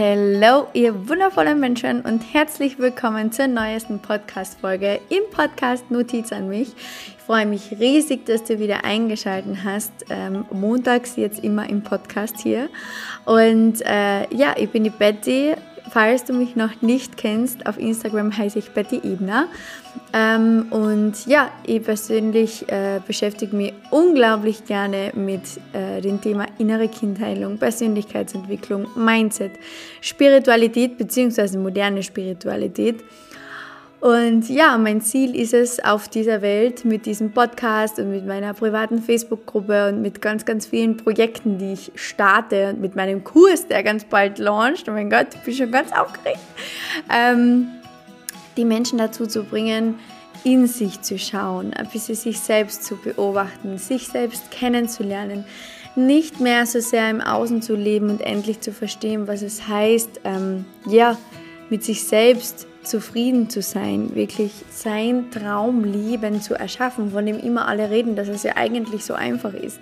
Hallo, ihr wundervollen Menschen und herzlich willkommen zur neuesten Podcast-Folge im Podcast Notiz an mich. Ich freue mich riesig, dass du wieder eingeschaltet hast. Ähm, montags jetzt immer im Podcast hier. Und äh, ja, ich bin die Betty Falls du mich noch nicht kennst, auf Instagram heiße ich Betty Ebner. Ähm, und ja, ich persönlich äh, beschäftige mich unglaublich gerne mit äh, dem Thema innere Kindheilung, Persönlichkeitsentwicklung, Mindset, Spiritualität bzw. moderne Spiritualität. Und ja, mein Ziel ist es auf dieser Welt mit diesem Podcast und mit meiner privaten Facebook-Gruppe und mit ganz, ganz vielen Projekten, die ich starte und mit meinem Kurs, der ganz bald launcht. Oh mein Gott, ich bin schon ganz aufgeregt. Ähm, die Menschen dazu zu bringen, in sich zu schauen, ein bisschen sich selbst zu beobachten, sich selbst kennenzulernen, nicht mehr so sehr im Außen zu leben und endlich zu verstehen, was es heißt, ähm, ja, mit sich selbst zufrieden zu sein, wirklich sein Traumleben zu erschaffen, von dem immer alle reden, dass es ja eigentlich so einfach ist.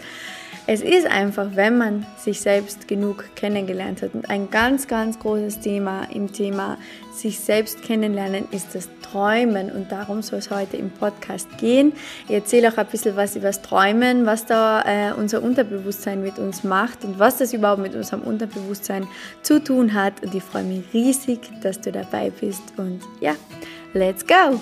Es ist einfach, wenn man sich selbst genug kennengelernt hat. Und ein ganz, ganz großes Thema im Thema sich selbst kennenlernen ist das Träumen. Und darum soll es heute im Podcast gehen. Ich erzähle auch ein bisschen was über das Träumen, was da äh, unser Unterbewusstsein mit uns macht und was das überhaupt mit unserem Unterbewusstsein zu tun hat. Und ich freue mich riesig, dass du dabei bist. Und ja, let's go!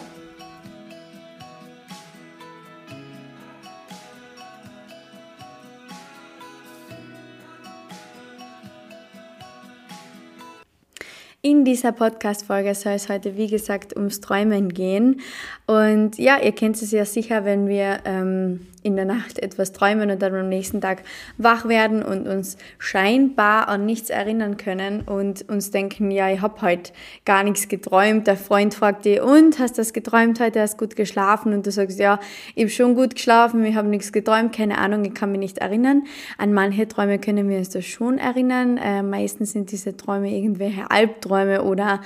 In dieser Podcast-Folge soll es heute, wie gesagt, ums Träumen gehen. Und ja, ihr kennt es ja sicher, wenn wir ähm, in der Nacht etwas träumen und dann am nächsten Tag wach werden und uns scheinbar an nichts erinnern können und uns denken, ja, ich habe heute gar nichts geträumt. Der Freund fragt dich, und hast du das geträumt heute? Hast gut geschlafen? Und du sagst, ja, ich habe schon gut geschlafen, ich habe nichts geträumt, keine Ahnung, ich kann mich nicht erinnern. An manche Träume können wir uns das schon erinnern. Äh, meistens sind diese Träume irgendwelche Albträume oder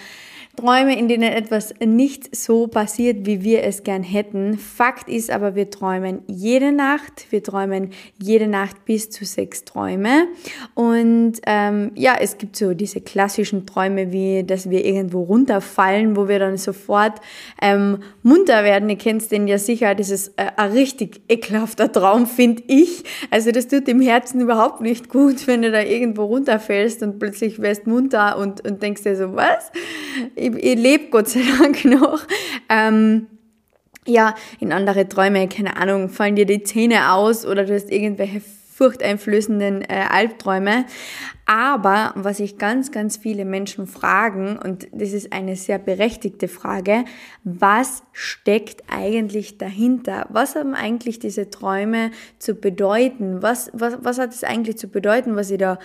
Träume, in denen etwas nicht so passiert, wie wir es gern hätten. Fakt ist aber, wir träumen jede Nacht. Wir träumen jede Nacht bis zu sechs Träume. Und ähm, ja, es gibt so diese klassischen Träume, wie dass wir irgendwo runterfallen, wo wir dann sofort ähm, munter werden. Ihr kennt den ja sicher. Das ist äh, ein richtig ekelhafter Traum, finde ich. Also das tut dem Herzen überhaupt nicht gut, wenn du da irgendwo runterfällst und plötzlich wirst munter und, und denkst dir so, was? ich, ich lebe Gott sei Dank noch. Ähm, ja, in andere Träume, keine Ahnung, fallen dir die Zähne aus oder du hast irgendwelche furchteinflößenden äh, Albträume. Aber was sich ganz, ganz viele Menschen fragen, und das ist eine sehr berechtigte Frage, was steckt eigentlich dahinter? Was haben eigentlich diese Träume zu bedeuten? Was, was, was hat es eigentlich zu bedeuten, was ich da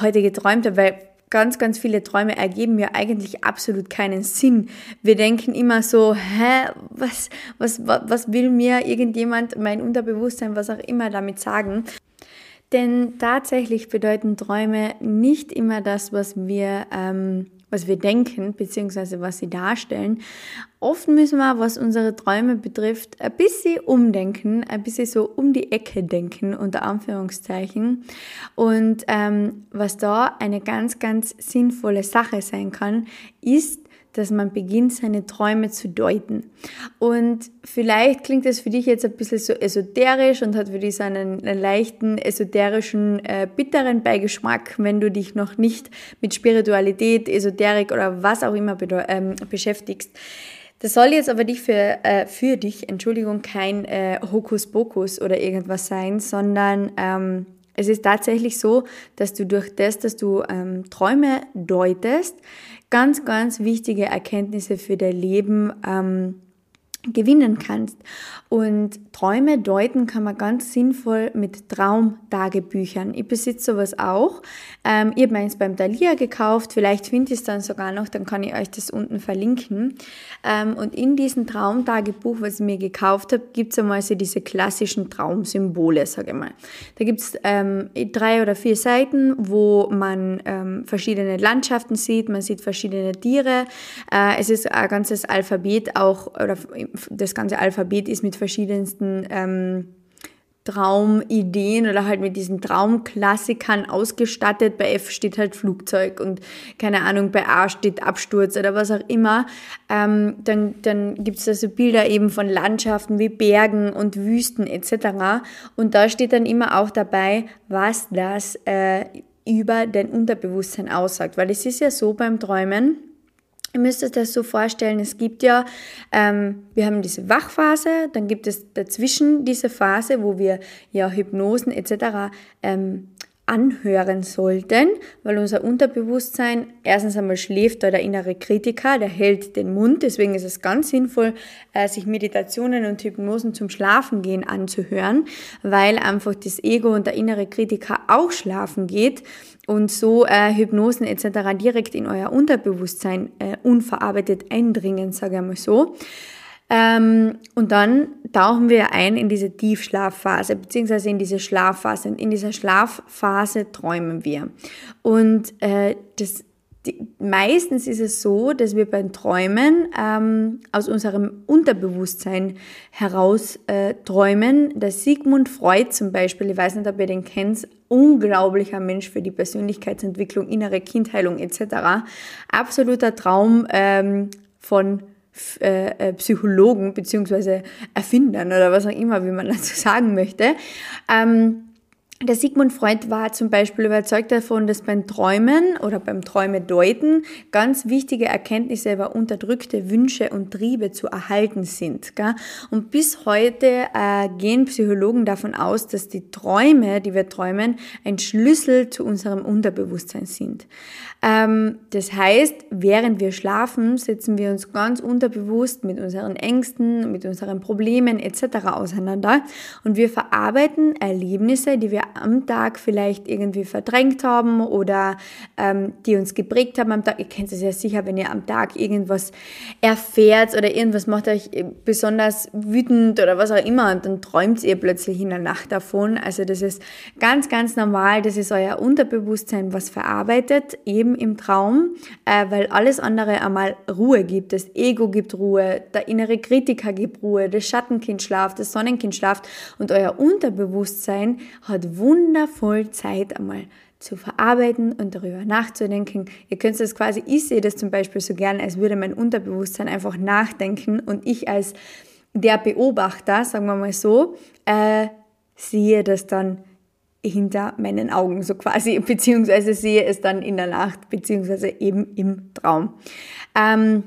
heute geträumt habe? Weil ganz, ganz viele Träume ergeben mir eigentlich absolut keinen Sinn. Wir denken immer so, hä, was, was, was will mir irgendjemand, mein Unterbewusstsein, was auch immer damit sagen? Denn tatsächlich bedeuten Träume nicht immer das, was wir ähm, was wir denken, beziehungsweise was sie darstellen. Oft müssen wir, was unsere Träume betrifft, ein bisschen umdenken, ein bisschen so um die Ecke denken, unter Anführungszeichen. Und ähm, was da eine ganz, ganz sinnvolle Sache sein kann, ist, dass man beginnt, seine Träume zu deuten. Und vielleicht klingt das für dich jetzt ein bisschen so esoterisch und hat für dich so einen, einen leichten, esoterischen, äh, bitteren Beigeschmack, wenn du dich noch nicht mit Spiritualität, Esoterik oder was auch immer ähm, beschäftigst. Das soll jetzt aber dich für, äh, für dich, Entschuldigung, kein äh, Hokuspokus oder irgendwas sein, sondern ähm, es ist tatsächlich so, dass du durch das, dass du ähm, Träume deutest, ganz, ganz wichtige Erkenntnisse für dein Leben ähm, gewinnen kannst. Und Träume deuten kann man ganz sinnvoll mit Traumtagebüchern. Ich besitze sowas auch. Ähm, ich habe meins beim Thalia gekauft. Vielleicht finde ich es dann sogar noch, dann kann ich euch das unten verlinken. Ähm, und in diesem Traumtagebuch, was ich mir gekauft habe, gibt es einmal so diese klassischen Traumsymbole, sage ich mal. Da gibt es ähm, drei oder vier Seiten, wo man ähm, verschiedene Landschaften sieht, man sieht verschiedene Tiere. Äh, es ist ein ganzes Alphabet auch, oder das ganze Alphabet ist mit verschiedensten ähm, Traumideen oder halt mit diesen Traumklassikern ausgestattet. Bei F steht halt Flugzeug und keine Ahnung, bei A steht Absturz oder was auch immer. Ähm, dann dann gibt es da so Bilder eben von Landschaften wie Bergen und Wüsten etc. Und da steht dann immer auch dabei, was das äh, über dein Unterbewusstsein aussagt. Weil es ist ja so beim Träumen, Ihr müsst euch das so vorstellen, es gibt ja, ähm, wir haben diese Wachphase, dann gibt es dazwischen diese Phase, wo wir ja Hypnosen etc. Ähm, anhören sollten, weil unser Unterbewusstsein erstens einmal schläft da der innere Kritiker, der hält den Mund, deswegen ist es ganz sinnvoll, äh, sich Meditationen und Hypnosen zum Schlafen gehen anzuhören, weil einfach das Ego und der innere Kritiker auch schlafen geht und so äh, Hypnosen etc. direkt in euer Unterbewusstsein äh, unverarbeitet eindringen, sage ich mal so. Ähm, und dann tauchen wir ein in diese Tiefschlafphase, beziehungsweise in diese Schlafphase. In dieser Schlafphase träumen wir. Und äh, das, die, meistens ist es so, dass wir beim Träumen ähm, aus unserem Unterbewusstsein heraus äh, träumen. Der Sigmund Freud zum Beispiel, ich weiß nicht, ob ihr den kennt, unglaublicher Mensch für die Persönlichkeitsentwicklung, innere Kindheilung etc. Absoluter Traum ähm, von äh, äh, Psychologen beziehungsweise Erfindern oder was auch immer, wie man dazu sagen möchte. Ähm, der Sigmund Freud war zum Beispiel überzeugt davon, dass beim Träumen oder beim Träumedeuten ganz wichtige Erkenntnisse über unterdrückte Wünsche und Triebe zu erhalten sind. Und bis heute äh, gehen Psychologen davon aus, dass die Träume, die wir träumen, ein Schlüssel zu unserem Unterbewusstsein sind. Ähm, das heißt, während wir schlafen, setzen wir uns ganz unterbewusst mit unseren Ängsten, mit unseren Problemen etc. auseinander und wir verarbeiten Erlebnisse, die wir am Tag vielleicht irgendwie verdrängt haben oder ähm, die uns geprägt haben am Tag. Ihr kennt es ja sicher, wenn ihr am Tag irgendwas erfährt oder irgendwas macht euch besonders wütend oder was auch immer und dann träumt ihr plötzlich in der Nacht davon. Also das ist ganz, ganz normal. Das ist euer Unterbewusstsein, was verarbeitet, eben im Traum, äh, weil alles andere einmal Ruhe gibt. Das Ego gibt Ruhe, der innere Kritiker gibt Ruhe, das Schattenkind schlaft, das Sonnenkind schlaft und euer Unterbewusstsein hat wundervoll Zeit einmal zu verarbeiten und darüber nachzudenken. Ihr könnt das quasi, ich sehe das zum Beispiel so gerne, als würde mein Unterbewusstsein einfach nachdenken und ich als der Beobachter, sagen wir mal so, äh, sehe das dann hinter meinen Augen so quasi, beziehungsweise sehe es dann in der Nacht, beziehungsweise eben im Traum. Ähm,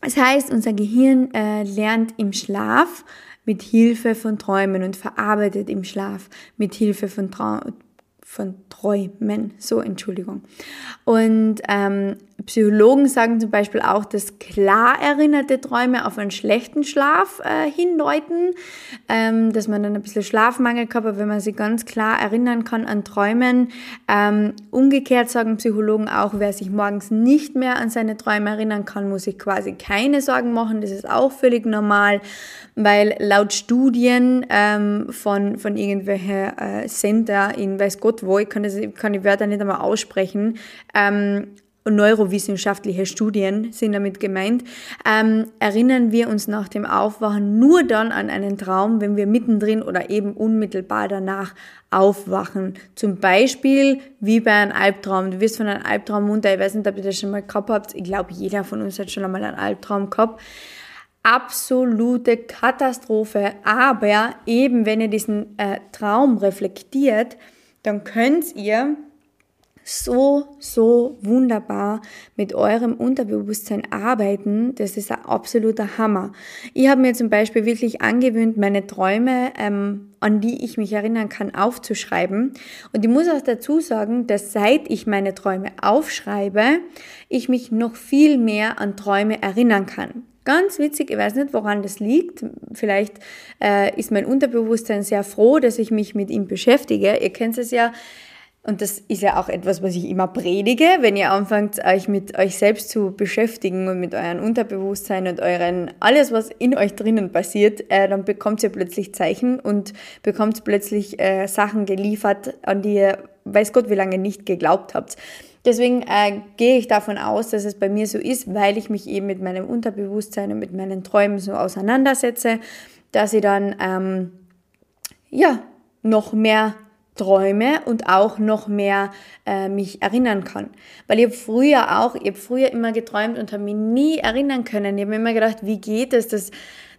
das heißt, unser Gehirn äh, lernt im Schlaf mit Hilfe von Träumen und verarbeitet im Schlaf mit Hilfe von, Trau von Träumen. So, Entschuldigung. Und ähm, Psychologen sagen zum Beispiel auch, dass klar erinnerte Träume auf einen schlechten Schlaf äh, hindeuten, ähm, dass man dann ein bisschen Schlafmangel hat, wenn man sich ganz klar erinnern kann an Träumen. Ähm, umgekehrt sagen Psychologen auch, wer sich morgens nicht mehr an seine Träume erinnern kann, muss sich quasi keine Sorgen machen. Das ist auch völlig normal, weil laut Studien ähm, von, von irgendwelchen äh, Center in weiß Gott wo, ich kann, das, kann die Wörter nicht einmal aussprechen, ähm, neurowissenschaftliche Studien sind damit gemeint, ähm, erinnern wir uns nach dem Aufwachen nur dann an einen Traum, wenn wir mittendrin oder eben unmittelbar danach aufwachen. Zum Beispiel wie bei einem Albtraum. Du wirst von einem Albtraum munter. Ich weiß nicht, ob ihr das schon mal gehabt habt. Ich glaube, jeder von uns hat schon einmal einen Albtraum gehabt. Absolute Katastrophe. Aber eben, wenn ihr diesen äh, Traum reflektiert, dann könnt ihr so, so wunderbar mit eurem Unterbewusstsein arbeiten. Das ist ein absoluter Hammer. Ich habe mir zum Beispiel wirklich angewöhnt, meine Träume, ähm, an die ich mich erinnern kann, aufzuschreiben. Und ich muss auch dazu sagen, dass seit ich meine Träume aufschreibe, ich mich noch viel mehr an Träume erinnern kann. Ganz witzig, ich weiß nicht, woran das liegt. Vielleicht äh, ist mein Unterbewusstsein sehr froh, dass ich mich mit ihm beschäftige. Ihr kennt es ja, und das ist ja auch etwas, was ich immer predige, wenn ihr anfangt, euch mit euch selbst zu beschäftigen und mit eurem Unterbewusstsein und euren, alles, was in euch drinnen passiert, äh, dann bekommt ihr plötzlich Zeichen und bekommt plötzlich äh, Sachen geliefert, an die ihr, weiß Gott, wie lange nicht geglaubt habt. Deswegen äh, gehe ich davon aus, dass es bei mir so ist, weil ich mich eben mit meinem Unterbewusstsein und mit meinen Träumen so auseinandersetze, dass ich dann, ähm, ja, noch mehr träume und auch noch mehr äh, mich erinnern kann. Weil ich habe früher auch, ich habe früher immer geträumt und habe mich nie erinnern können. Ich habe mir immer gedacht, wie geht es, dass,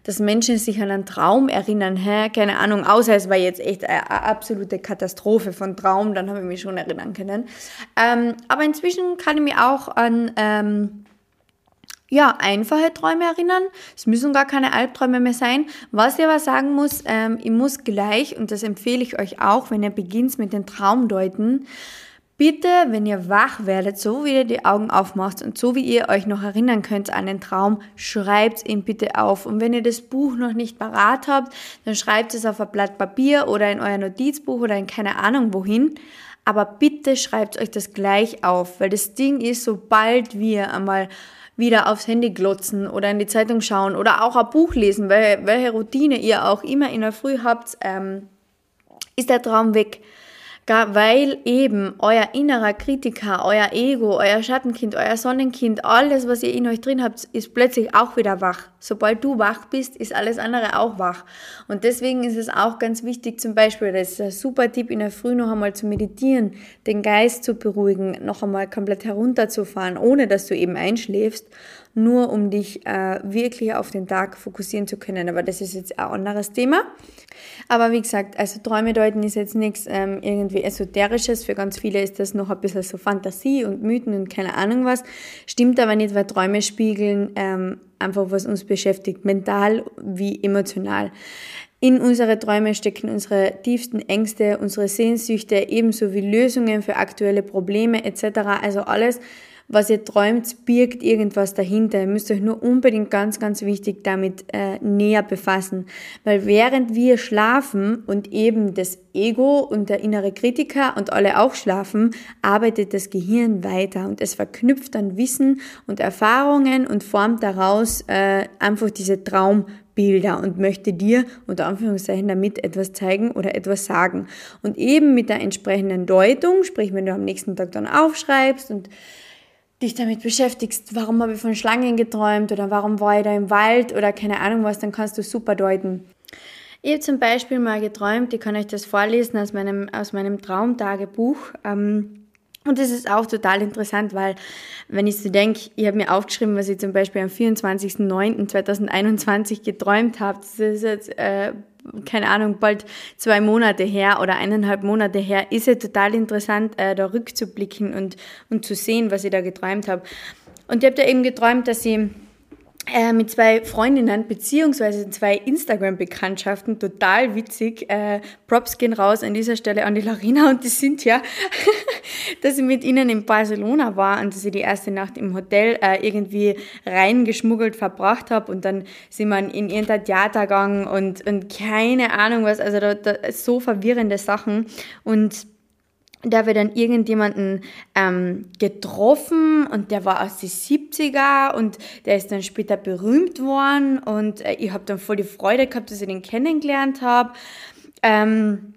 dass Menschen sich an einen Traum erinnern? Hä? Keine Ahnung, außer es war jetzt echt eine, eine absolute Katastrophe von Traum, dann habe ich mich schon erinnern können. Ähm, aber inzwischen kann ich mich auch an... Ähm, ja, einfache Träume erinnern. Es müssen gar keine Albträume mehr sein. Was ich aber sagen muss, ähm, ich muss gleich, und das empfehle ich euch auch, wenn ihr beginnt mit den Traumdeuten, bitte, wenn ihr wach werdet, so wie ihr die Augen aufmacht und so wie ihr euch noch erinnern könnt an den Traum, schreibt ihn bitte auf. Und wenn ihr das Buch noch nicht parat habt, dann schreibt es auf ein Blatt Papier oder in euer Notizbuch oder in keine Ahnung wohin. Aber bitte schreibt euch das gleich auf, weil das Ding ist, sobald wir einmal wieder aufs Handy glotzen oder in die Zeitung schauen oder auch ein Buch lesen, welche, welche Routine ihr auch immer in der Früh habt, ähm, ist der Traum weg. Weil eben euer innerer Kritiker, euer Ego, euer Schattenkind, euer Sonnenkind, alles, was ihr in euch drin habt, ist plötzlich auch wieder wach. Sobald du wach bist, ist alles andere auch wach. Und deswegen ist es auch ganz wichtig, zum Beispiel, das ist ein super Tipp, in der Früh noch einmal zu meditieren, den Geist zu beruhigen, noch einmal komplett herunterzufahren, ohne dass du eben einschläfst nur um dich äh, wirklich auf den Tag fokussieren zu können. Aber das ist jetzt ein anderes Thema. Aber wie gesagt, also Träume deuten ist jetzt nichts ähm, irgendwie Esoterisches. Für ganz viele ist das noch ein bisschen so Fantasie und Mythen und keine Ahnung was. Stimmt aber nicht, weil Träume spiegeln ähm, einfach, was uns beschäftigt, mental wie emotional. In unsere Träume stecken unsere tiefsten Ängste, unsere Sehnsüchte, ebenso wie Lösungen für aktuelle Probleme etc. Also alles, was ihr träumt, birgt irgendwas dahinter. Ihr müsst euch nur unbedingt ganz, ganz wichtig damit äh, näher befassen. Weil während wir schlafen und eben das Ego und der innere Kritiker und alle auch schlafen, arbeitet das Gehirn weiter und es verknüpft dann Wissen und Erfahrungen und formt daraus äh, einfach diese Traumbilder und möchte dir unter Anführungszeichen damit etwas zeigen oder etwas sagen. Und eben mit der entsprechenden Deutung, sprich wenn du am nächsten Tag dann aufschreibst und dich damit beschäftigst, warum habe ich von Schlangen geträumt oder warum war ich da im Wald oder keine Ahnung was, dann kannst du super deuten. Ich habe zum Beispiel mal geträumt, ich kann euch das vorlesen aus meinem, aus meinem Traumtagebuch. Ähm, und das ist auch total interessant, weil wenn ich so denke, ich habe mir aufgeschrieben, was ich zum Beispiel am 24.09.2021 geträumt habe. Das ist jetzt äh, keine Ahnung, bald zwei Monate her oder eineinhalb Monate her, ist ja total interessant, äh, da rückzublicken und, und zu sehen, was ich da geträumt habe. Und ich habe da eben geträumt, dass ich äh, mit zwei Freundinnen beziehungsweise zwei Instagram-Bekanntschaften, total witzig. Äh, Props gehen raus an dieser Stelle an die Larina und die sind ja, dass ich mit ihnen in Barcelona war und dass ich die erste Nacht im Hotel äh, irgendwie reingeschmuggelt verbracht habe und dann sind wir in irgendein Theater gegangen und, und keine Ahnung was, also da, da so verwirrende Sachen. Und da wir dann irgendjemanden ähm, getroffen und der war aus den 70er und der ist dann später berühmt worden und äh, ich habe dann voll die Freude gehabt, dass ich den kennengelernt habe. Ähm,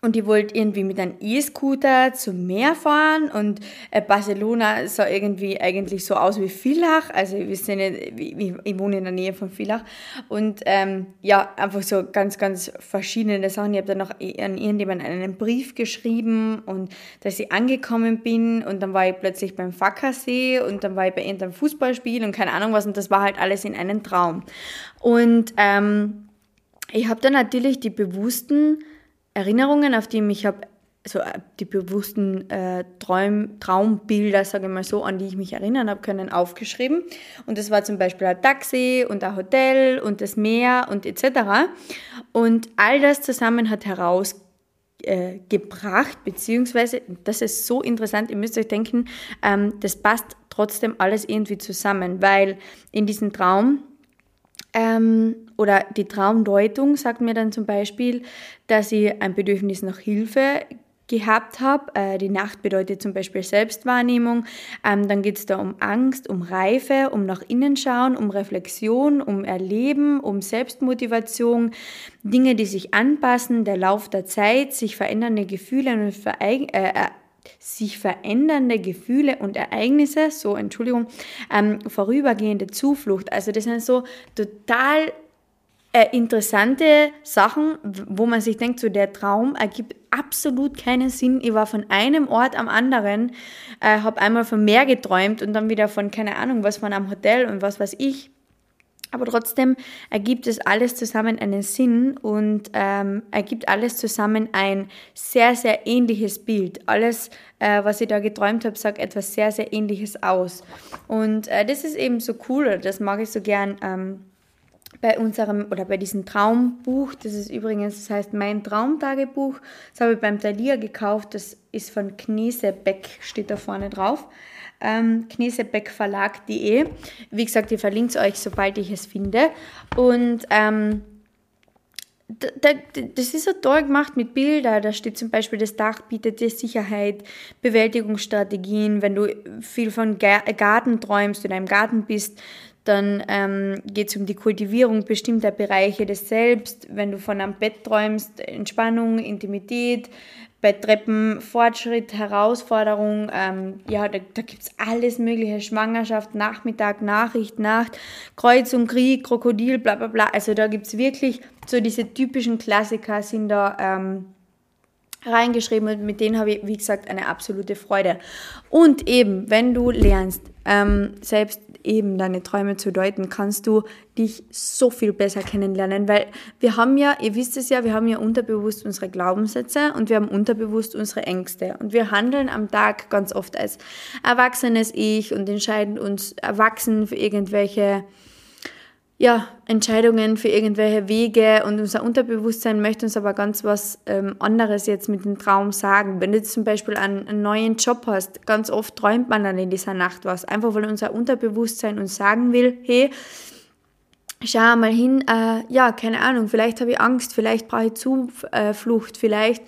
und die wollte irgendwie mit einem E-Scooter zum Meer fahren. Und äh, Barcelona sah irgendwie eigentlich so aus wie Villach, also wir sind ich, ich wohne in der Nähe von Villach. Und ähm, ja, einfach so ganz, ganz verschiedene Sachen. Ich habe dann noch an irgendjemanden einen Brief geschrieben und dass ich angekommen bin. Und dann war ich plötzlich beim Fackersee und dann war ich bei irgendeinem Fußballspiel und keine Ahnung was. Und das war halt alles in einem Traum. Und ähm, ich habe dann natürlich die bewussten Erinnerungen, auf die mich habe, also äh, die bewussten äh, Traum, Traumbilder, sage ich mal so, an die ich mich erinnern habe können, aufgeschrieben. Und das war zum Beispiel ein Taxi und ein Hotel und das Meer und etc. Und all das zusammen hat herausgebracht, äh, beziehungsweise, das ist so interessant, ihr müsst euch denken, ähm, das passt trotzdem alles irgendwie zusammen, weil in diesem Traum ähm, oder die Traumdeutung sagt mir dann zum Beispiel, dass ich ein Bedürfnis nach Hilfe gehabt habe. Äh, die Nacht bedeutet zum Beispiel Selbstwahrnehmung. Ähm, dann geht es da um Angst, um Reife, um nach innen schauen, um Reflexion, um Erleben, um Selbstmotivation, Dinge, die sich anpassen, der Lauf der Zeit, sich verändernde Gefühle und Vereig äh, äh sich verändernde Gefühle und Ereignisse, so Entschuldigung, ähm, vorübergehende Zuflucht. Also das sind so total äh, interessante Sachen, wo man sich denkt, so der Traum ergibt absolut keinen Sinn. Ich war von einem Ort am anderen, äh, habe einmal von Meer geträumt und dann wieder von, keine Ahnung, was von einem Hotel und was weiß ich. Aber trotzdem ergibt es alles zusammen einen Sinn und ähm, ergibt alles zusammen ein sehr, sehr ähnliches Bild. Alles, äh, was ich da geträumt habe, sagt etwas sehr, sehr ähnliches aus. Und äh, das ist eben so cool, das mag ich so gern. Ähm, bei unserem oder bei diesem Traumbuch, das ist übrigens, das heißt mein Traumtagebuch, das habe ich beim Thalia gekauft, das ist von Knesebeck, steht da vorne drauf, ähm, knesebeckverlag.de. Wie gesagt, ich verlinke es euch, sobald ich es finde. Und ähm, das ist so toll gemacht mit Bildern. Da steht zum Beispiel, das Dach bietet dir Sicherheit, Bewältigungsstrategien. Wenn du viel von Garten träumst oder im Garten bist, dann ähm, geht es um die Kultivierung bestimmter Bereiche des Selbst. Wenn du von einem Bett träumst, Entspannung, Intimität, bei Treppen Fortschritt, Herausforderung. Ähm, ja, da, da gibt es alles Mögliche. Schwangerschaft, Nachmittag, Nachricht, Nacht, Kreuzung, Krieg, Krokodil, bla bla bla. Also da gibt es wirklich so diese typischen Klassiker sind da. Ähm, reingeschrieben und mit denen habe ich, wie gesagt, eine absolute Freude. Und eben, wenn du lernst, ähm, selbst eben deine Träume zu deuten, kannst du dich so viel besser kennenlernen, weil wir haben ja, ihr wisst es ja, wir haben ja unterbewusst unsere Glaubenssätze und wir haben unterbewusst unsere Ängste. Und wir handeln am Tag ganz oft als erwachsenes Ich und entscheiden uns erwachsen für irgendwelche ja, Entscheidungen für irgendwelche Wege und unser Unterbewusstsein möchte uns aber ganz was ähm, anderes jetzt mit dem Traum sagen. Wenn du zum Beispiel einen, einen, neuen Job hast, ganz oft träumt man dann in dieser Nacht was, einfach weil unser Unterbewusstsein uns sagen will, hey, schau mal hin, äh, ja, keine Ahnung, vielleicht habe ich Angst, vielleicht brauche ich Zuflucht, vielleicht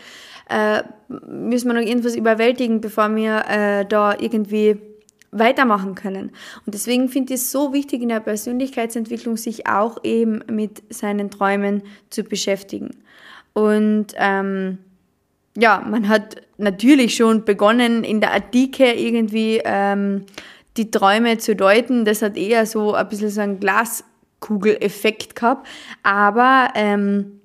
äh, müssen wir noch irgendwas überwältigen, bevor wir äh, da irgendwie weitermachen können. Und deswegen finde ich es so wichtig in der Persönlichkeitsentwicklung, sich auch eben mit seinen Träumen zu beschäftigen. Und ähm, ja, man hat natürlich schon begonnen, in der Antike irgendwie ähm, die Träume zu deuten. Das hat eher so ein bisschen so einen Glaskugeleffekt gehabt. Aber ähm,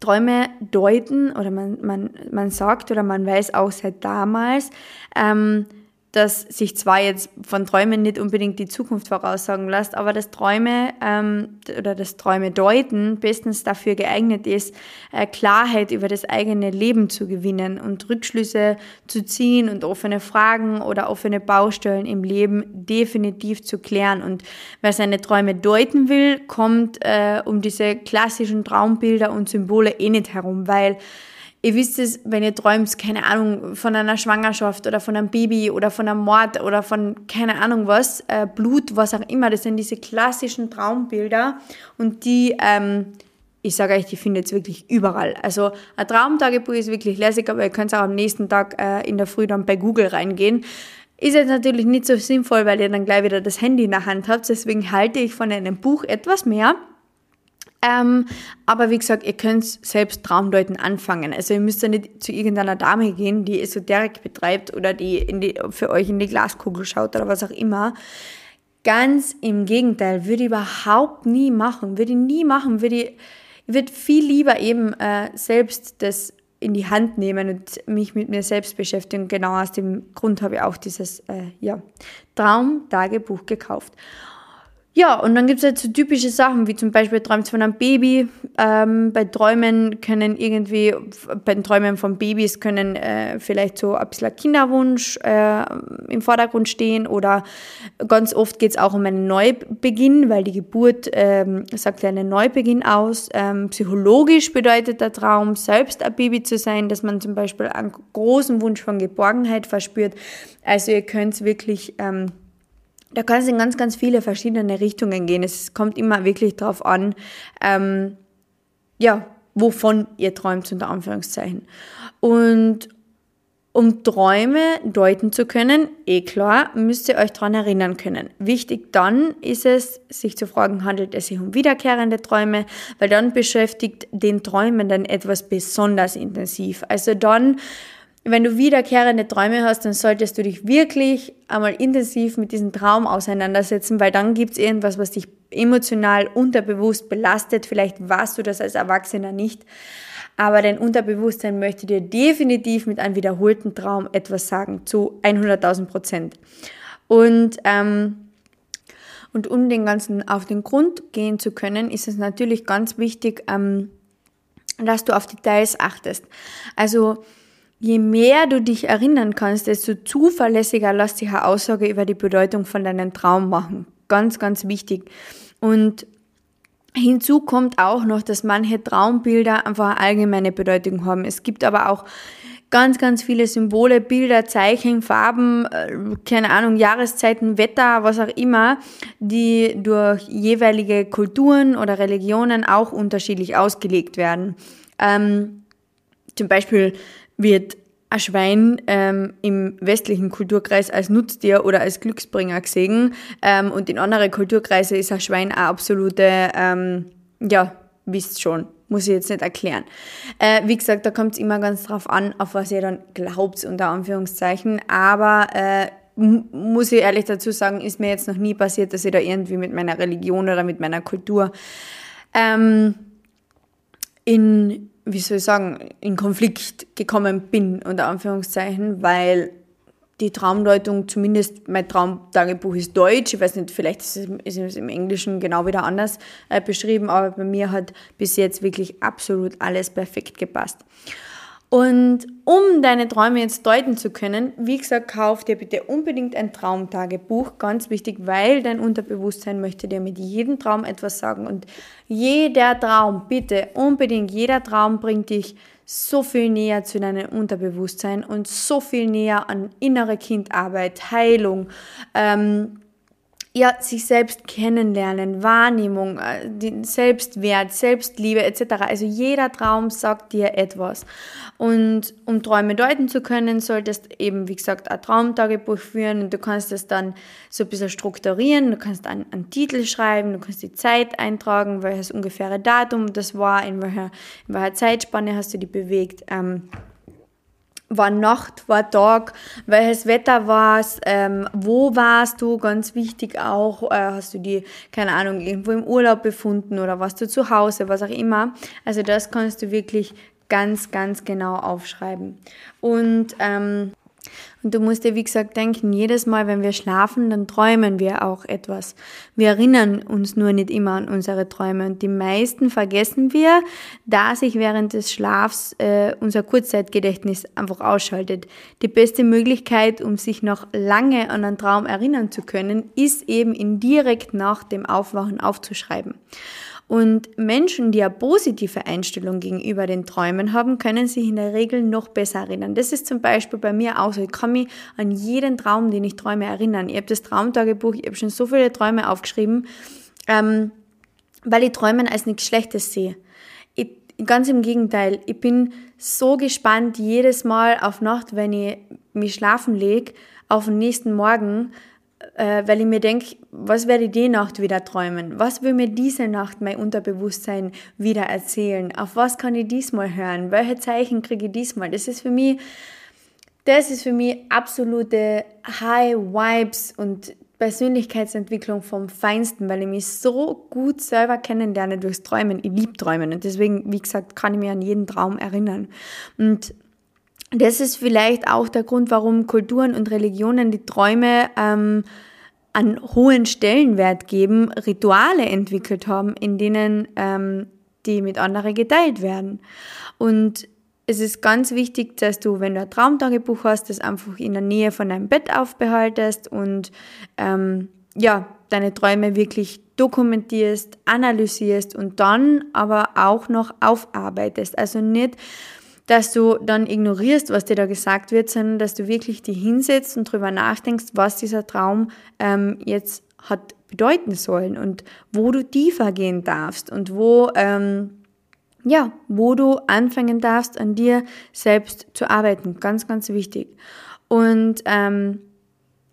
Träume deuten oder man, man, man sagt oder man weiß auch seit damals, ähm, dass sich zwar jetzt von Träumen nicht unbedingt die Zukunft voraussagen lässt, aber dass Träume ähm, oder das Träume deuten bestens dafür geeignet ist, äh, Klarheit über das eigene Leben zu gewinnen und Rückschlüsse zu ziehen und offene Fragen oder offene Baustellen im Leben definitiv zu klären. Und wer seine Träume deuten will, kommt äh, um diese klassischen Traumbilder und Symbole eh nicht herum, weil Ihr wisst es, wenn ihr träumt, keine Ahnung, von einer Schwangerschaft oder von einem Baby oder von einem Mord oder von keine Ahnung was, äh, Blut, was auch immer, das sind diese klassischen Traumbilder und die, ähm, ich sage euch, die findet ihr wirklich überall. Also ein Traumtagebuch ist wirklich lässig, aber ihr könnt auch am nächsten Tag äh, in der Früh dann bei Google reingehen. Ist jetzt natürlich nicht so sinnvoll, weil ihr dann gleich wieder das Handy in der Hand habt, deswegen halte ich von einem Buch etwas mehr. Ähm, aber wie gesagt, ihr könnt selbst Traumdeuten anfangen. Also ihr müsst ja nicht zu irgendeiner Dame gehen, die Esoterik betreibt oder die, in die für euch in die Glaskugel schaut oder was auch immer. Ganz im Gegenteil, würde ich überhaupt nie machen, würde ich nie machen, würde ich, würde viel lieber eben äh, selbst das in die Hand nehmen und mich mit mir selbst beschäftigen. Genau aus dem Grund habe ich auch dieses äh, ja, Traumtagebuch gekauft. Ja, und dann gibt es halt so typische Sachen, wie zum Beispiel träumt von einem Baby. Ähm, bei Träumen können irgendwie, bei den Träumen von Babys können äh, vielleicht so ein bisschen Kinderwunsch äh, im Vordergrund stehen oder ganz oft geht es auch um einen Neubeginn, weil die Geburt ähm, sagt ja einen Neubeginn aus. Ähm, psychologisch bedeutet der Traum, selbst ein Baby zu sein, dass man zum Beispiel einen großen Wunsch von Geborgenheit verspürt. Also ihr könnt wirklich... Ähm, da kann es in ganz, ganz viele verschiedene Richtungen gehen. Es kommt immer wirklich darauf an, ähm, ja, wovon ihr träumt, unter Anführungszeichen. Und um Träume deuten zu können, eh klar, müsst ihr euch daran erinnern können. Wichtig dann ist es, sich zu fragen, handelt es sich um wiederkehrende Träume, weil dann beschäftigt den Träumen dann etwas besonders intensiv. Also dann wenn du wiederkehrende Träume hast, dann solltest du dich wirklich einmal intensiv mit diesem Traum auseinandersetzen, weil dann gibt es irgendwas, was dich emotional unterbewusst belastet. Vielleicht warst du das als Erwachsener nicht, aber dein Unterbewusstsein möchte dir definitiv mit einem wiederholten Traum etwas sagen, zu 100.000 Prozent. Und, ähm, und um den Ganzen auf den Grund gehen zu können, ist es natürlich ganz wichtig, ähm, dass du auf Details achtest. Also, Je mehr du dich erinnern kannst, desto zuverlässiger lässt sich eine Aussage über die Bedeutung von deinem Traum machen. Ganz, ganz wichtig. Und hinzu kommt auch noch, dass manche Traumbilder einfach eine allgemeine Bedeutung haben. Es gibt aber auch ganz, ganz viele Symbole, Bilder, Zeichen, Farben, äh, keine Ahnung, Jahreszeiten, Wetter, was auch immer, die durch jeweilige Kulturen oder Religionen auch unterschiedlich ausgelegt werden. Ähm, zum Beispiel wird ein Schwein ähm, im westlichen Kulturkreis als Nutztier oder als Glücksbringer gesehen ähm, und in anderen Kulturkreisen ist ein Schwein eine absolute, ähm, ja, wisst schon, muss ich jetzt nicht erklären. Äh, wie gesagt, da kommt es immer ganz drauf an, auf was ihr dann glaubt, unter Anführungszeichen, aber äh, muss ich ehrlich dazu sagen, ist mir jetzt noch nie passiert, dass ich da irgendwie mit meiner Religion oder mit meiner Kultur ähm, in wie soll ich sagen, in Konflikt gekommen bin, unter Anführungszeichen, weil die Traumdeutung, zumindest mein Traumtagebuch ist deutsch, ich weiß nicht, vielleicht ist es, ist es im Englischen genau wieder anders äh, beschrieben, aber bei mir hat bis jetzt wirklich absolut alles perfekt gepasst. Und um deine Träume jetzt deuten zu können, wie gesagt, kauf dir bitte unbedingt ein Traumtagebuch. Ganz wichtig, weil dein Unterbewusstsein möchte dir mit jedem Traum etwas sagen. Und jeder Traum, bitte unbedingt, jeder Traum bringt dich so viel näher zu deinem Unterbewusstsein und so viel näher an innere Kindarbeit, Heilung, ähm, ja, sich selbst kennenlernen, Wahrnehmung, äh, Selbstwert, Selbstliebe etc. Also jeder Traum sagt dir etwas. Und um Träume deuten zu können, solltest eben, wie gesagt, ein Traumtagebuch führen und du kannst es dann so ein bisschen strukturieren, du kannst einen, einen Titel schreiben, du kannst die Zeit eintragen, welches ungefähre Datum das war, in welcher, in welcher Zeitspanne hast du die bewegt. Ähm, war Nacht, war Tag, welches Wetter war es, ähm, wo warst du, ganz wichtig auch, äh, hast du die, keine Ahnung, irgendwo im Urlaub befunden oder warst du zu Hause, was auch immer. Also das kannst du wirklich ganz, ganz genau aufschreiben. Und ähm, und du musst dir, wie gesagt, denken, jedes Mal, wenn wir schlafen, dann träumen wir auch etwas. Wir erinnern uns nur nicht immer an unsere Träume. Und die meisten vergessen wir, da sich während des Schlafs äh, unser Kurzzeitgedächtnis einfach ausschaltet. Die beste Möglichkeit, um sich noch lange an einen Traum erinnern zu können, ist eben ihn direkt nach dem Aufwachen aufzuschreiben. Und Menschen, die eine positive Einstellung gegenüber den Träumen haben, können sich in der Regel noch besser erinnern. Das ist zum Beispiel bei mir auch so. Ich kann mich an jeden Traum, den ich träume, erinnern. Ich habe das Traumtagebuch, ich habe schon so viele Träume aufgeschrieben, ähm, weil ich Träumen als nichts Schlechtes sehe. Ganz im Gegenteil, ich bin so gespannt jedes Mal auf Nacht, wenn ich mich schlafen lege, auf den nächsten Morgen, äh, weil ich mir denke, was werde ich die Nacht wieder träumen? Was will mir diese Nacht mein Unterbewusstsein wieder erzählen? Auf was kann ich diesmal hören? Welche Zeichen kriege ich diesmal? Das ist für mich, das ist für mich absolute High Vibes und Persönlichkeitsentwicklung vom Feinsten, weil ich mich so gut selber kennenlerne durchs Träumen. Ich liebe Träumen und deswegen, wie gesagt, kann ich mich an jeden Traum erinnern. Und das ist vielleicht auch der Grund, warum Kulturen und Religionen die Träume ähm, an hohen Stellenwert geben, Rituale entwickelt haben, in denen ähm, die mit anderen geteilt werden. Und es ist ganz wichtig, dass du, wenn du ein Traumtagebuch hast, das einfach in der Nähe von deinem Bett aufbehaltest und ähm, ja, deine Träume wirklich dokumentierst, analysierst und dann aber auch noch aufarbeitest. Also nicht dass du dann ignorierst, was dir da gesagt wird, sondern dass du wirklich dich hinsetzt und drüber nachdenkst, was dieser Traum ähm, jetzt hat bedeuten sollen und wo du tiefer gehen darfst und wo, ähm, ja, wo du anfangen darfst, an dir selbst zu arbeiten. Ganz, ganz wichtig. Und ähm,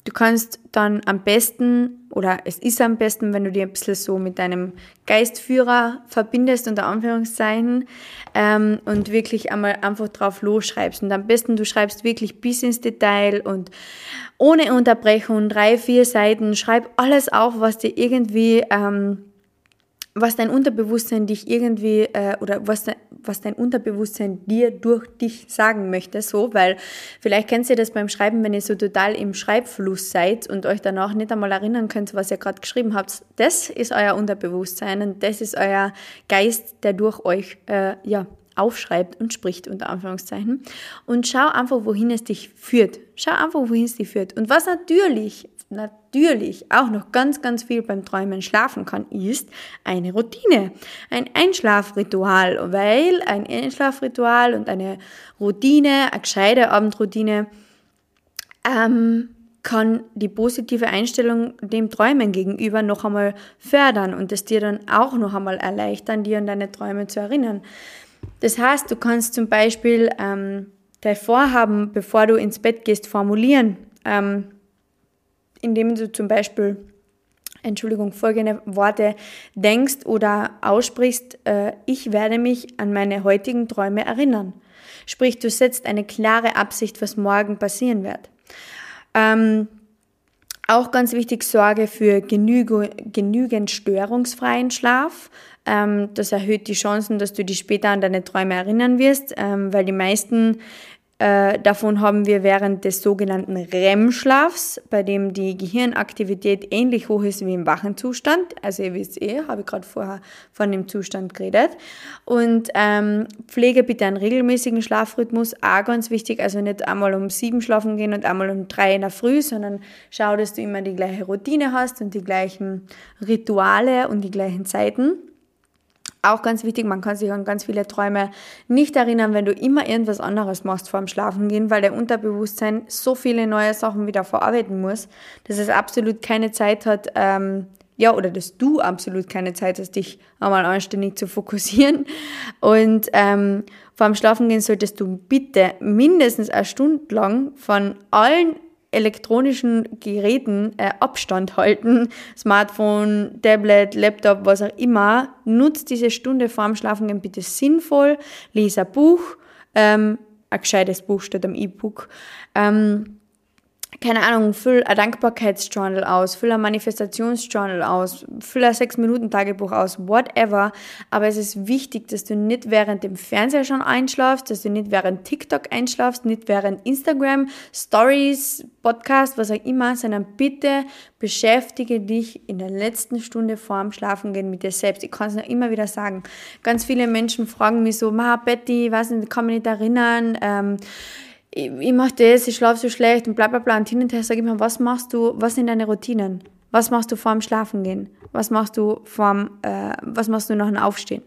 Du kannst dann am besten oder es ist am besten, wenn du dir ein bisschen so mit deinem Geistführer verbindest, unter Anführungszeichen, ähm, und wirklich einmal einfach drauf losschreibst. Und am besten du schreibst wirklich bis ins Detail und ohne Unterbrechung, drei, vier Seiten, schreib alles auf, was dir irgendwie ähm, was dein Unterbewusstsein dich irgendwie äh, oder was, de, was dein Unterbewusstsein dir durch dich sagen möchte, so, weil vielleicht kennst ihr das beim Schreiben, wenn ihr so total im Schreibfluss seid und euch danach nicht einmal erinnern könnt, was ihr gerade geschrieben habt. Das ist euer Unterbewusstsein und das ist euer Geist, der durch euch äh, ja aufschreibt und spricht, unter Anführungszeichen. Und schau einfach, wohin es dich führt. Schau einfach, wohin es dich führt. Und was natürlich natürlich auch noch ganz, ganz viel beim Träumen schlafen kann, ist eine Routine, ein Einschlafritual, weil ein Einschlafritual und eine Routine, eine gescheite Abendroutine, ähm, kann die positive Einstellung dem Träumen gegenüber noch einmal fördern und es dir dann auch noch einmal erleichtern, dir an deine Träume zu erinnern. Das heißt, du kannst zum Beispiel ähm, dein Vorhaben, bevor du ins Bett gehst, formulieren. Ähm, indem du zum Beispiel, Entschuldigung, folgende Worte denkst oder aussprichst, äh, ich werde mich an meine heutigen Träume erinnern. Sprich, du setzt eine klare Absicht, was morgen passieren wird. Ähm, auch ganz wichtig, sorge für genüge, genügend störungsfreien Schlaf. Ähm, das erhöht die Chancen, dass du dich später an deine Träume erinnern wirst, ähm, weil die meisten äh, davon haben wir während des sogenannten REM-Schlafs, bei dem die Gehirnaktivität ähnlich hoch ist wie im wachen Zustand. Also ihr wisst eh, habe ich gerade vorher von dem Zustand geredet. Und ähm, pflege bitte einen regelmäßigen Schlafrhythmus, auch ganz wichtig. Also nicht einmal um sieben schlafen gehen und einmal um drei in der Früh, sondern schau, dass du immer die gleiche Routine hast und die gleichen Rituale und die gleichen Zeiten. Auch ganz wichtig, man kann sich an ganz viele Träume nicht erinnern, wenn du immer irgendwas anderes machst vor dem Schlafengehen, weil der Unterbewusstsein so viele neue Sachen wieder verarbeiten muss, dass es absolut keine Zeit hat, ähm, ja, oder dass du absolut keine Zeit hast, dich einmal anständig zu fokussieren. Und ähm, vor dem Schlafengehen solltest du bitte mindestens eine Stunde lang von allen elektronischen Geräten äh, Abstand halten, Smartphone, Tablet, Laptop, was auch immer, nutzt diese Stunde vorm Schlafengehen bitte sinnvoll, lese ein Buch, ähm, ein gescheites Buch statt am E-Book, ähm, keine Ahnung, füll ein Dankbarkeitsjournal aus, füll ein Manifestationsjournal aus, füll ein 6-Minuten-Tagebuch aus, whatever. Aber es ist wichtig, dass du nicht während dem Fernseher schon einschlafst, dass du nicht während TikTok einschlafst, nicht während Instagram, Stories, Podcast, was auch immer, sondern bitte beschäftige dich in der letzten Stunde vorm Schlafengehen mit dir selbst. Ich kann es noch immer wieder sagen. Ganz viele Menschen fragen mich so, Ma, Betty, nicht, kann mich nicht erinnern, ähm, ich, ich mache das, ich schlafe so schlecht und bla bla bla. Und hin und sage ich mir, was machst du, was sind deine Routinen? Was machst du vorm Schlafengehen? Was machst du vorm, äh, was machst du nach dem Aufstehen?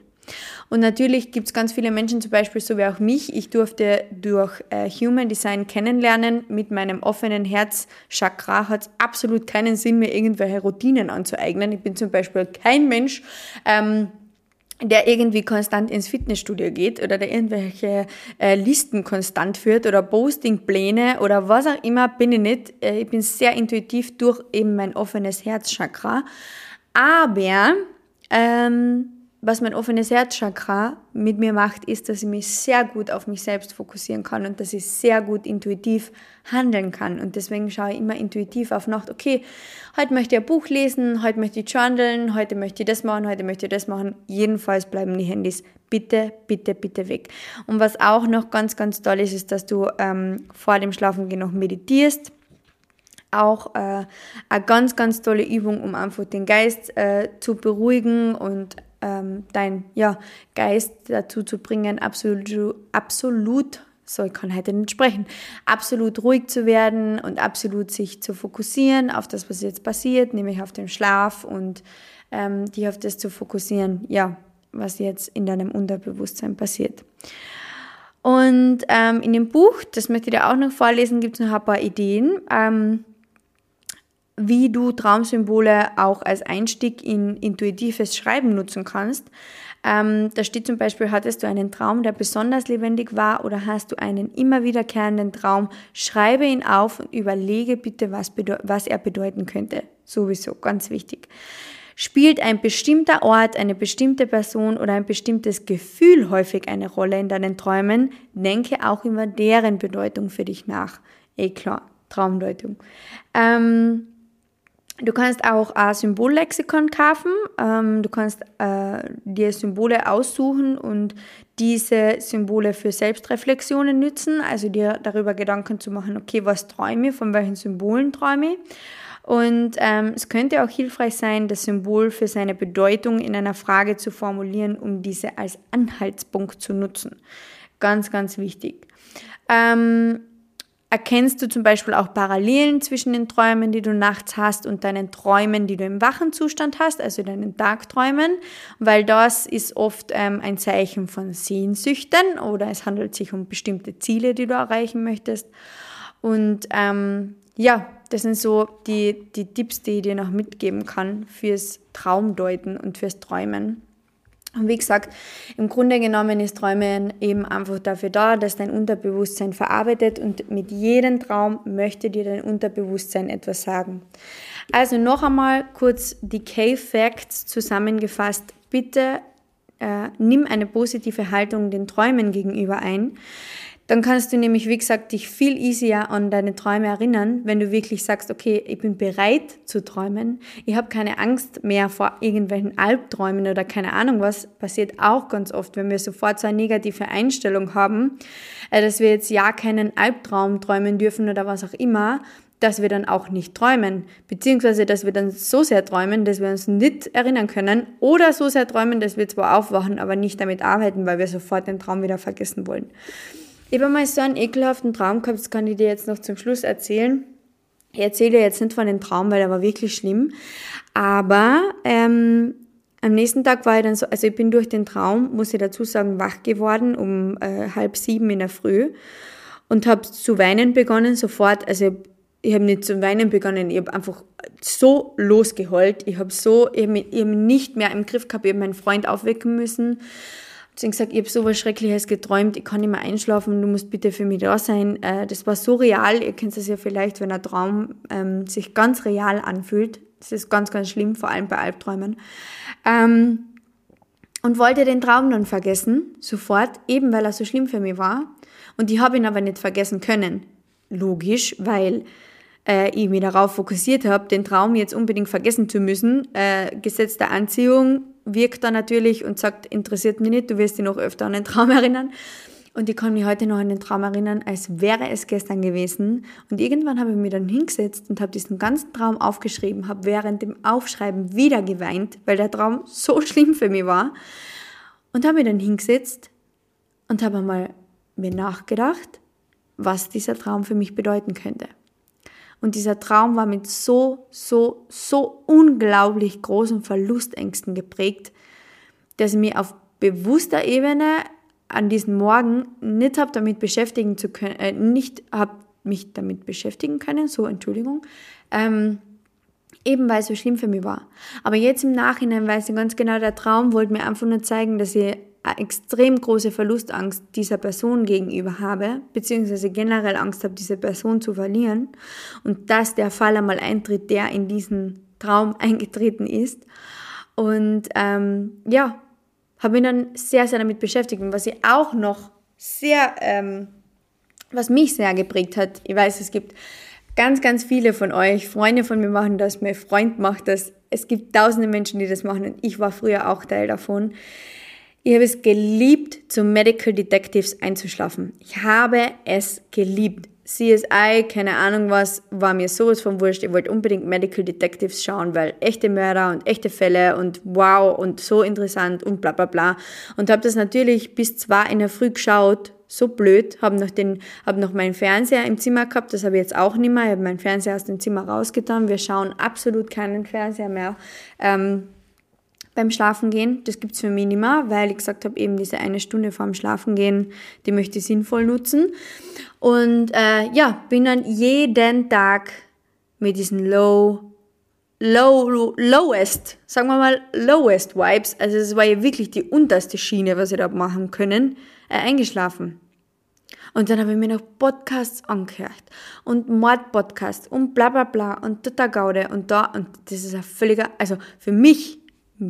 Und natürlich gibt es ganz viele Menschen, zum Beispiel so wie auch mich. Ich durfte durch äh, Human Design kennenlernen. Mit meinem offenen Herzchakra hat es absolut keinen Sinn, mir irgendwelche Routinen anzueignen. Ich bin zum Beispiel kein Mensch, ähm, der irgendwie konstant ins Fitnessstudio geht oder der irgendwelche äh, Listen konstant führt oder Postingpläne oder was auch immer, bin ich nicht. Äh, ich bin sehr intuitiv durch eben mein offenes Herzchakra. Aber ähm, was mein offenes Herzchakra mit mir macht, ist, dass ich mich sehr gut auf mich selbst fokussieren kann und dass ich sehr gut intuitiv handeln kann. Und deswegen schaue ich immer intuitiv auf Nacht, okay, heute möchte ich ein Buch lesen, heute möchte ich journalen, heute möchte ich das machen, heute möchte ich das machen. Jedenfalls bleiben die Handys bitte, bitte, bitte weg. Und was auch noch ganz, ganz toll ist, ist, dass du ähm, vor dem Schlafengehen noch meditierst auch äh, eine ganz, ganz tolle Übung, um einfach den Geist äh, zu beruhigen und ähm, dein ja, Geist dazu zu bringen, absolut, absolut, so ich kann heute nicht sprechen, absolut ruhig zu werden und absolut sich zu fokussieren auf das, was jetzt passiert, nämlich auf den Schlaf und ähm, dich auf das zu fokussieren, ja, was jetzt in deinem Unterbewusstsein passiert. Und ähm, in dem Buch, das möchte ich dir auch noch vorlesen, gibt es noch ein paar Ideen. Ähm, wie du Traumsymbole auch als Einstieg in intuitives Schreiben nutzen kannst. Ähm, da steht zum Beispiel, hattest du einen Traum, der besonders lebendig war oder hast du einen immer wiederkehrenden Traum? Schreibe ihn auf und überlege bitte, was, was er bedeuten könnte. Sowieso, ganz wichtig. Spielt ein bestimmter Ort, eine bestimmte Person oder ein bestimmtes Gefühl häufig eine Rolle in deinen Träumen, denke auch über deren Bedeutung für dich nach. Eh klar, Traumdeutung. Ähm, Du kannst auch ein Symbollexikon kaufen. Ähm, du kannst äh, dir Symbole aussuchen und diese Symbole für Selbstreflexionen nützen, also dir darüber Gedanken zu machen, okay, was träume ich, von welchen Symbolen träume ich. Und ähm, es könnte auch hilfreich sein, das Symbol für seine Bedeutung in einer Frage zu formulieren, um diese als Anhaltspunkt zu nutzen. Ganz, ganz wichtig. Ähm, erkennst du zum Beispiel auch Parallelen zwischen den Träumen, die du nachts hast und deinen Träumen, die du im wachen Zustand hast, also deinen Tagträumen, weil das ist oft ähm, ein Zeichen von Sehnsüchten oder es handelt sich um bestimmte Ziele, die du erreichen möchtest. Und ähm, ja, das sind so die, die Tipps, die ich dir noch mitgeben kann fürs Traumdeuten und fürs Träumen. Und wie gesagt, im Grunde genommen ist Träumen eben einfach dafür da, dass dein Unterbewusstsein verarbeitet und mit jedem Traum möchte dir dein Unterbewusstsein etwas sagen. Also noch einmal kurz die K-Facts zusammengefasst. Bitte äh, nimm eine positive Haltung den Träumen gegenüber ein. Dann kannst du nämlich, wie gesagt, dich viel easier an deine Träume erinnern, wenn du wirklich sagst, okay, ich bin bereit zu träumen. Ich habe keine Angst mehr vor irgendwelchen Albträumen oder keine Ahnung was. Passiert auch ganz oft, wenn wir sofort so eine negative Einstellung haben, äh, dass wir jetzt ja keinen Albtraum träumen dürfen oder was auch immer, dass wir dann auch nicht träumen, beziehungsweise dass wir dann so sehr träumen, dass wir uns nicht erinnern können oder so sehr träumen, dass wir zwar aufwachen, aber nicht damit arbeiten, weil wir sofort den Traum wieder vergessen wollen. Ich habe mal so einen ekelhaften Traum gehabt, das kann ich dir jetzt noch zum Schluss erzählen. Ich erzähle jetzt nicht von dem Traum, weil er war wirklich schlimm. Aber ähm, am nächsten Tag war ich dann so, also ich bin durch den Traum, muss ich dazu sagen, wach geworden um äh, halb sieben in der Früh und habe zu weinen begonnen sofort. Also ich habe nicht zu weinen begonnen, ich habe einfach so losgeheult. Ich habe so, ich habe hab nicht mehr im Griff gehabt, ich habe meinen Freund aufwecken müssen Deswegen gesagt, ich habe so was Schreckliches geträumt, ich kann nicht mehr einschlafen, du musst bitte für mich da sein. Äh, das war so real, ihr kennt das ja vielleicht, wenn ein Traum ähm, sich ganz real anfühlt. Das ist ganz, ganz schlimm, vor allem bei Albträumen. Ähm, und wollte den Traum dann vergessen, sofort, eben weil er so schlimm für mich war. Und ich habe ihn aber nicht vergessen können. Logisch, weil äh, ich mich darauf fokussiert habe, den Traum jetzt unbedingt vergessen zu müssen. Äh, Gesetz der Anziehung wirkt da natürlich und sagt, interessiert mich nicht, du wirst dich noch öfter an den Traum erinnern. Und ich kann mich heute noch an den Traum erinnern, als wäre es gestern gewesen. Und irgendwann habe ich mich dann hingesetzt und habe diesen ganzen Traum aufgeschrieben, habe während dem Aufschreiben wieder geweint, weil der Traum so schlimm für mich war. Und habe mich dann hingesetzt und habe einmal mir nachgedacht, was dieser Traum für mich bedeuten könnte. Und dieser Traum war mit so, so, so unglaublich großen Verlustängsten geprägt, dass ich mich auf bewusster Ebene an diesem Morgen nicht habe damit beschäftigen zu können, äh, nicht habe mich damit beschäftigen können, so Entschuldigung, ähm, eben weil es so schlimm für mich war. Aber jetzt im Nachhinein weiß ich ganz genau, der Traum wollte mir einfach nur zeigen, dass ich extrem große Verlustangst dieser Person gegenüber habe, beziehungsweise generell Angst habe, diese Person zu verlieren und dass der Fall einmal eintritt, der in diesen Traum eingetreten ist. Und ähm, ja, habe mich dann sehr, sehr damit beschäftigt. Und was ich auch noch sehr, ähm, was mich sehr geprägt hat, ich weiß, es gibt ganz, ganz viele von euch, Freunde von mir machen das, mein Freund macht das, es gibt tausende Menschen, die das machen und ich war früher auch Teil davon ich habe es geliebt, zu Medical Detectives einzuschlafen. Ich habe es geliebt. CSI, keine Ahnung was, war mir sowas von wurscht. Ich wollte unbedingt Medical Detectives schauen, weil echte Mörder und echte Fälle und wow und so interessant und bla bla bla. Und habe das natürlich bis zwei in der Früh geschaut, so blöd, habe noch, hab noch meinen Fernseher im Zimmer gehabt, das habe ich jetzt auch nicht mehr. Ich habe meinen Fernseher aus dem Zimmer rausgetan. Wir schauen absolut keinen Fernseher mehr. Ähm, beim Schlafengehen. Das gibt's für mich nicht mehr, weil ich gesagt habe, eben diese eine Stunde vorm Schlafengehen, die möchte ich sinnvoll nutzen. Und äh, ja, bin dann jeden Tag mit diesen Low, low, lowest, sagen wir mal lowest Vibes, also es war ja wirklich die unterste Schiene, was ich da machen können, äh, eingeschlafen. Und dann habe ich mir noch Podcasts angehört und Mordpodcasts und bla bla bla und da Gaude und da und das ist ein völliger, also für mich,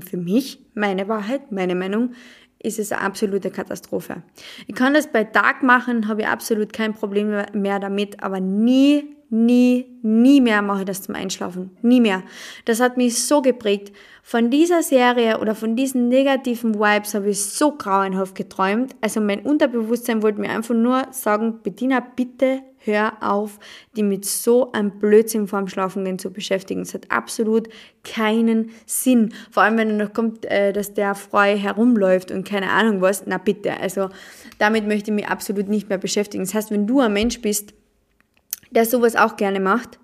für mich, meine Wahrheit, meine Meinung, ist es eine absolute Katastrophe. Ich kann das bei Tag machen, habe ich absolut kein Problem mehr damit, aber nie nie, nie mehr mache ich das zum Einschlafen. Nie mehr. Das hat mich so geprägt. Von dieser Serie oder von diesen negativen Vibes habe ich so grauenhaft geträumt. Also mein Unterbewusstsein wollte mir einfach nur sagen, Bettina, bitte hör auf, die mit so einem Blödsinn vorm Schlafengehen zu beschäftigen. Es hat absolut keinen Sinn. Vor allem, wenn dann noch kommt, äh, dass der frei herumläuft und keine Ahnung was. Na bitte. Also damit möchte ich mich absolut nicht mehr beschäftigen. Das heißt, wenn du ein Mensch bist, der sowas auch gerne macht,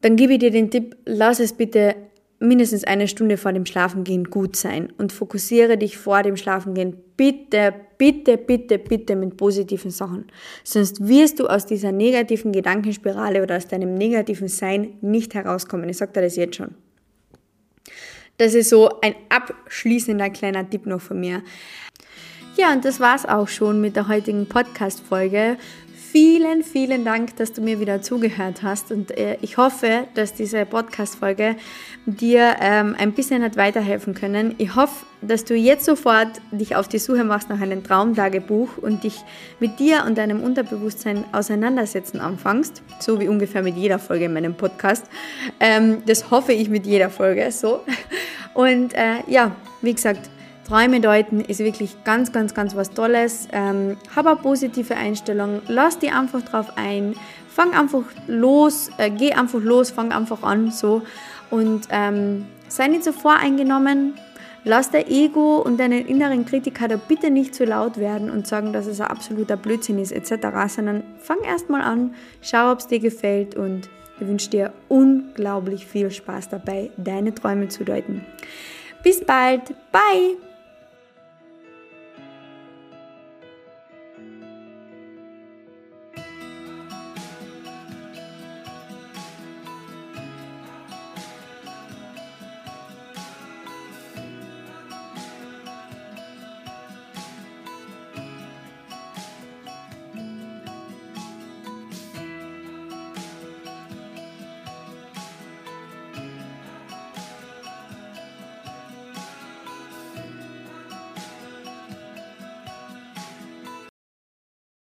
dann gebe ich dir den Tipp, lass es bitte mindestens eine Stunde vor dem Schlafengehen gut sein und fokussiere dich vor dem Schlafengehen bitte, bitte, bitte, bitte mit positiven Sachen. Sonst wirst du aus dieser negativen Gedankenspirale oder aus deinem negativen Sein nicht herauskommen. Ich sage dir das jetzt schon. Das ist so ein abschließender kleiner Tipp noch von mir. Ja, und das war's auch schon mit der heutigen Podcast-Folge. Vielen, vielen Dank, dass du mir wieder zugehört hast und äh, ich hoffe, dass diese Podcast-Folge dir ähm, ein bisschen hat weiterhelfen können. Ich hoffe, dass du jetzt sofort dich auf die Suche machst nach einem Traumtagebuch und dich mit dir und deinem Unterbewusstsein auseinandersetzen anfängst, so wie ungefähr mit jeder Folge in meinem Podcast. Ähm, das hoffe ich mit jeder Folge so. Und äh, ja, wie gesagt, Träume deuten ist wirklich ganz, ganz, ganz was Tolles. Ähm, hab eine positive Einstellung, lass die einfach drauf ein, fang einfach los, äh, geh einfach los, fang einfach an, so. Und ähm, sei nicht so voreingenommen, lass dein Ego und deinen inneren Kritiker da bitte nicht zu laut werden und sagen, dass es ein absoluter Blödsinn ist, etc., sondern fang erstmal an, schau, ob es dir gefällt und ich wünsche dir unglaublich viel Spaß dabei, deine Träume zu deuten. Bis bald, bye!